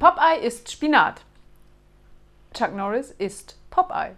Popeye isst Spinat. Chuck Norris isst Popeye.